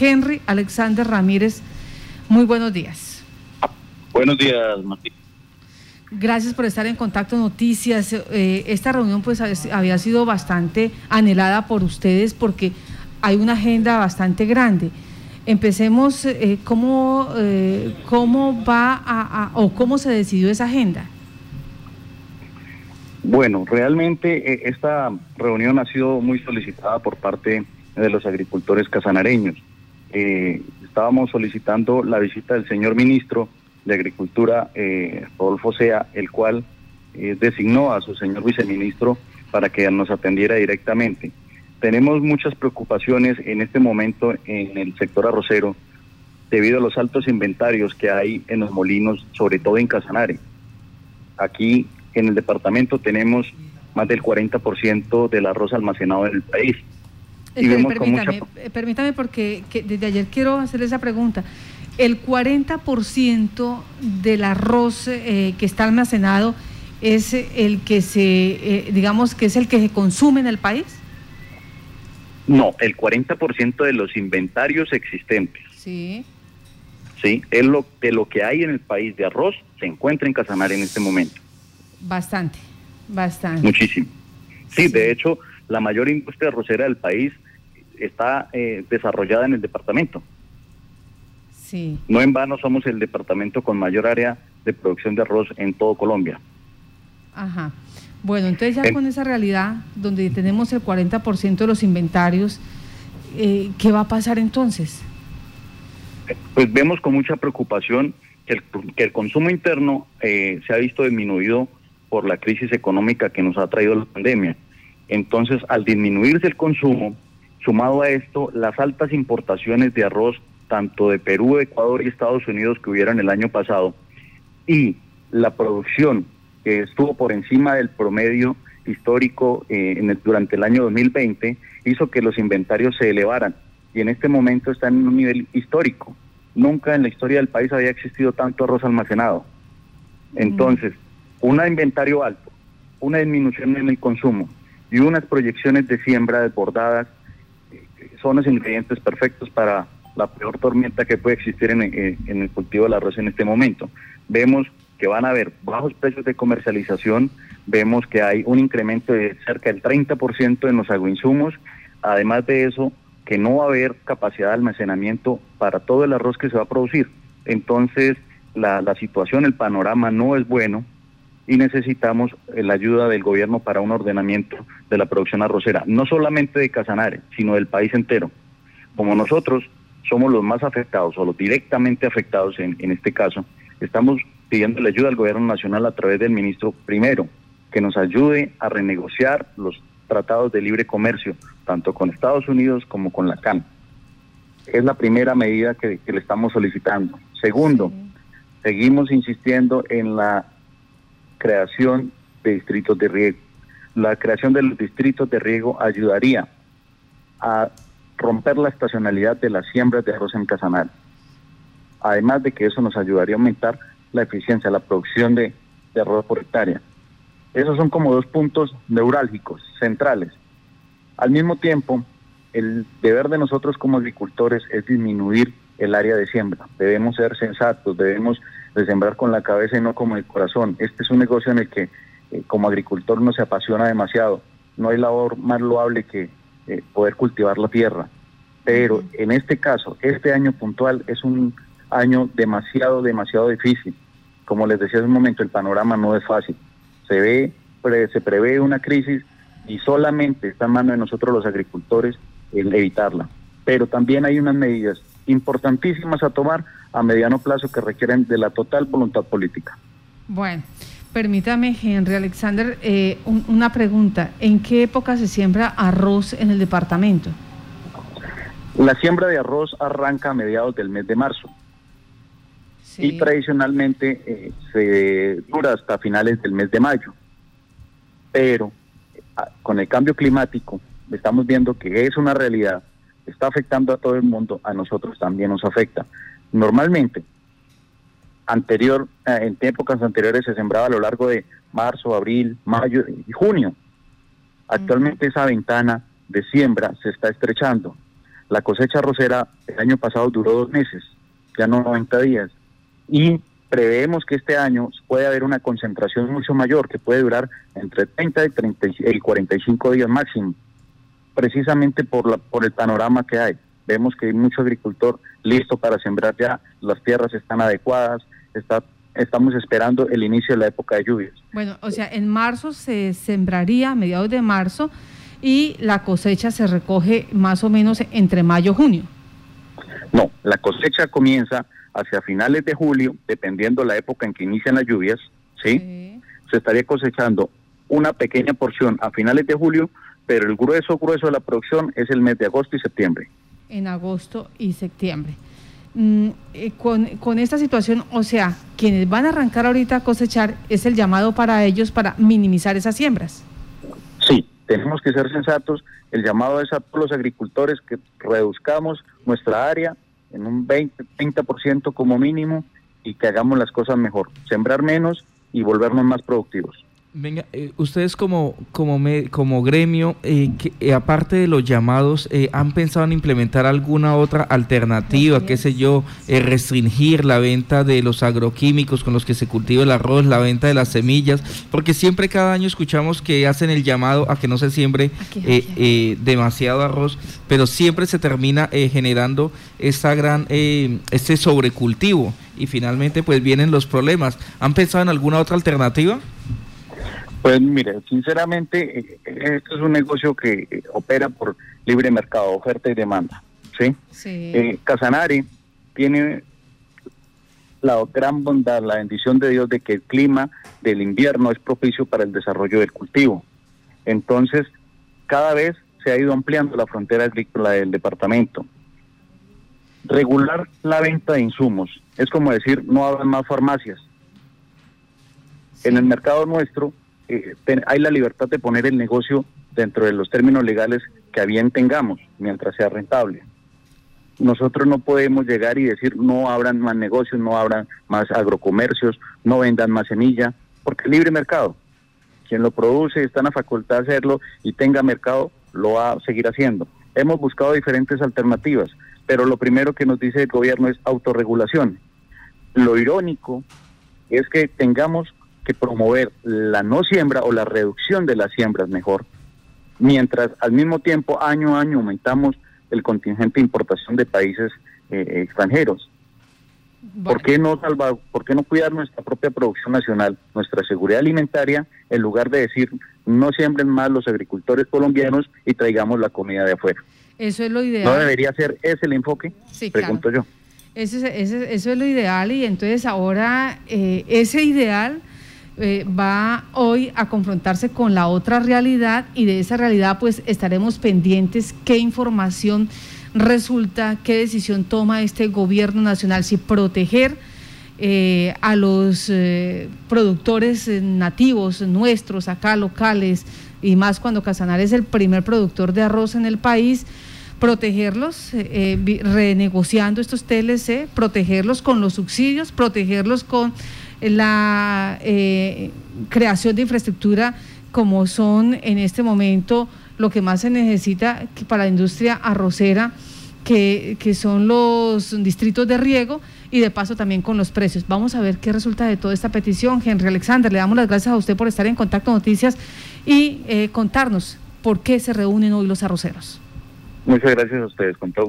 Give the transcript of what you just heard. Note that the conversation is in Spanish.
Henry Alexander Ramírez. Muy buenos días. Buenos días, Martín. Gracias por estar en Contacto Noticias. Eh, esta reunión pues había sido bastante anhelada por ustedes porque hay una agenda bastante grande. Empecemos, eh, ¿cómo, eh, ¿cómo va a, o cómo se decidió esa agenda? Bueno, realmente esta reunión ha sido muy solicitada por parte de los agricultores casanareños eh, estábamos solicitando la visita del señor ministro de Agricultura, eh, Rodolfo Sea, el cual eh, designó a su señor viceministro para que nos atendiera directamente. Tenemos muchas preocupaciones en este momento en el sector arrocero debido a los altos inventarios que hay en los molinos, sobre todo en Casanare. Aquí en el departamento tenemos más del 40% del arroz almacenado en el país. Eh, permítame, porque desde ayer quiero hacerle esa pregunta. El 40% del arroz eh, que está almacenado es el que se, eh, digamos, que es el que se consume en el país. No, el 40% de los inventarios existentes. Sí. Sí, es lo de lo que hay en el país de arroz se encuentra en Casanare en este momento. Bastante, bastante. Muchísimo. Sí, de hecho, la mayor industria arrocera del país está eh, desarrollada en el departamento. Sí. No en vano somos el departamento con mayor área de producción de arroz en todo Colombia. Ajá. Bueno, entonces ya con esa realidad, donde tenemos el 40% de los inventarios, eh, ¿qué va a pasar entonces? Pues vemos con mucha preocupación que el, que el consumo interno eh, se ha visto disminuido por la crisis económica que nos ha traído la pandemia. Entonces, al disminuirse el consumo, Sumado a esto, las altas importaciones de arroz, tanto de Perú, Ecuador y Estados Unidos que hubieron el año pasado, y la producción que estuvo por encima del promedio histórico eh, en el, durante el año 2020, hizo que los inventarios se elevaran y en este momento están en un nivel histórico. Nunca en la historia del país había existido tanto arroz almacenado. Entonces, un inventario alto, una disminución en el consumo y unas proyecciones de siembra desbordadas son los ingredientes perfectos para la peor tormenta que puede existir en, el cultivo del arroz en este momento. Vemos que van a haber bajos precios de comercialización, vemos que hay un incremento de cerca del 30% en los agroinsumos, además de eso, que no va a haber capacidad de almacenamiento para todo el arroz que se va a producir. Entonces, la situación, el panorama no es bueno, y necesitamos eh, la ayuda del gobierno para un ordenamiento de la producción arrocera, no solamente de Casanare, sino del país entero. Como nosotros somos los más afectados o los directamente afectados en, en este caso, estamos pidiendo la ayuda al gobierno nacional a través del ministro primero, que nos ayude a renegociar los tratados de libre comercio, tanto con Estados Unidos como con la CAN. Es la primera medida que, le estamos solicitando. Segundo, seguimos insistiendo en la creación de distritos de riego. La creación de los distritos de riego ayudaría a romper la estacionalidad de las siembras de arroz en Casanal. Además de que eso nos ayudaría a aumentar la eficiencia, la producción de, arroz por hectárea. Esos son como dos puntos neurálgicos, centrales. Al mismo tiempo, el deber de nosotros como agricultores es disminuir el área de siembra. Debemos ser sensatos, debemos de sembrar con la cabeza y no como el corazón. Este es un negocio en el que eh, como agricultor no se apasiona demasiado. No hay labor más loable que eh, poder cultivar la tierra. Pero en este caso, este año puntual es un año demasiado, demasiado difícil. Como les decía hace un momento, el panorama no es fácil. Se ve, se prevé una crisis y solamente está en manos de nosotros los agricultores el evitarla. Pero también hay unas medidas importantísimas a tomar a mediano plazo que requieren de la total voluntad política. Bueno, permítame, Henry Alexander, eh, una pregunta. ¿En qué época se siembra arroz en el departamento? La siembra de arroz arranca a mediados del mes de marzo. Y tradicionalmente eh, se dura hasta finales del mes de mayo. Pero ah, con el cambio climático estamos viendo que es una realidad, está afectando a todo el mundo, a nosotros también nos afecta. Normalmente, anterior, eh, en épocas anteriores se sembraba a lo largo de marzo, abril, mayo y junio. Actualmente esa ventana de siembra se está estrechando. La cosecha arrocera el año pasado duró dos meses, ya no 90 días. Y preveemos que este año puede haber una concentración mucho mayor, que puede durar entre 30 y, 30 y 45 días máximo, precisamente por, la, por el panorama que hay. Vemos que hay mucho agricultor listo para sembrar ya, las tierras están adecuadas, está, estamos esperando el inicio de la época de lluvias. Bueno, o sea, en marzo se sembraría, a mediados de marzo, y la cosecha se recoge más o menos entre mayo y junio. No, la cosecha comienza hacia finales de julio, dependiendo la época en que inician las lluvias, ¿sí? Se estaría cosechando una pequeña porción a finales de julio, pero el grueso, grueso de la producción es el mes de agosto y septiembre. En agosto y septiembre. Mm, eh, con, con, esta situación, o sea, quienes van a arrancar ahorita a cosechar, es el llamado para ellos para minimizar esas siembras. Sí, tenemos que ser sensatos. El llamado es a todos los agricultores que reduzcamos nuestra área en un 20, 30% como mínimo y que hagamos las cosas mejor, sembrar menos y volvernos más productivos. Venga, eh, ustedes como, como, como gremio, eh, que, eh, aparte de los llamados, ¿han pensado en implementar alguna otra alternativa, qué sé yo, restringir la venta de los agroquímicos con los que se cultiva el arroz, la venta de las semillas? Porque siempre cada año escuchamos que hacen el llamado a que no se siembre demasiado arroz, pero siempre se termina generando esta gran, este sobrecultivo y finalmente pues vienen los problemas. ¿Han pensado en alguna otra alternativa? Pues mire, sinceramente, eh, esto es un negocio que eh, opera por libre mercado, oferta y demanda. ¿sí? Eh, Casanare tiene la gran bondad, la bendición de Dios de que el clima del invierno es propicio para el desarrollo del cultivo. Entonces, cada vez se ha ido ampliando la frontera agrícola del departamento. Regular la venta de insumos es como decir, no habrá más farmacias. En el mercado nuestro, eh, hay la libertad de poner el negocio dentro de los términos legales que bien tengamos, mientras sea rentable. Nosotros no podemos llegar y decir no abran más negocios, no abran más agrocomercios, no vendan más semilla, porque libre mercado. Quien lo produce está en la facultad de hacerlo y tenga mercado, lo va a seguir haciendo. Hemos buscado diferentes alternativas, pero lo primero que nos dice el gobierno es autorregulación. Lo irónico es que tengamos que promover la no siembra o la reducción de las siembras mejor, mientras al mismo tiempo año a año aumentamos el contingente de importación de países eh, extranjeros. ¿Por, qué no salvar, ¿Por qué no cuidar nuestra propia producción nacional, nuestra seguridad alimentaria, en lugar de decir no siembren más los agricultores colombianos y traigamos la comida de afuera? Eso es lo ideal. ¿No debería ser ese el enfoque? Sí, Pregunto yo. Eso es, eso es lo ideal y entonces ahora eh, ese ideal eh, va hoy a confrontarse con la otra realidad y de esa realidad pues estaremos pendientes qué información resulta, qué decisión toma este gobierno nacional, si proteger eh, a los eh, productores nativos nuestros, acá locales, y más cuando Casanare es el primer productor de arroz en el país, protegerlos renegociando estos TLC, protegerlos con los subsidios, protegerlos con la eh, creación de infraestructura como son en este momento lo que más se necesita para la industria arrocera, que, que, son los distritos de riego y de paso también con los precios. Vamos a ver qué resulta de toda esta petición. Henry Alexander, le damos las gracias a usted por estar en Contacto Noticias y eh, contarnos por qué se reúnen hoy los arroceros. Muchas gracias a ustedes, con todo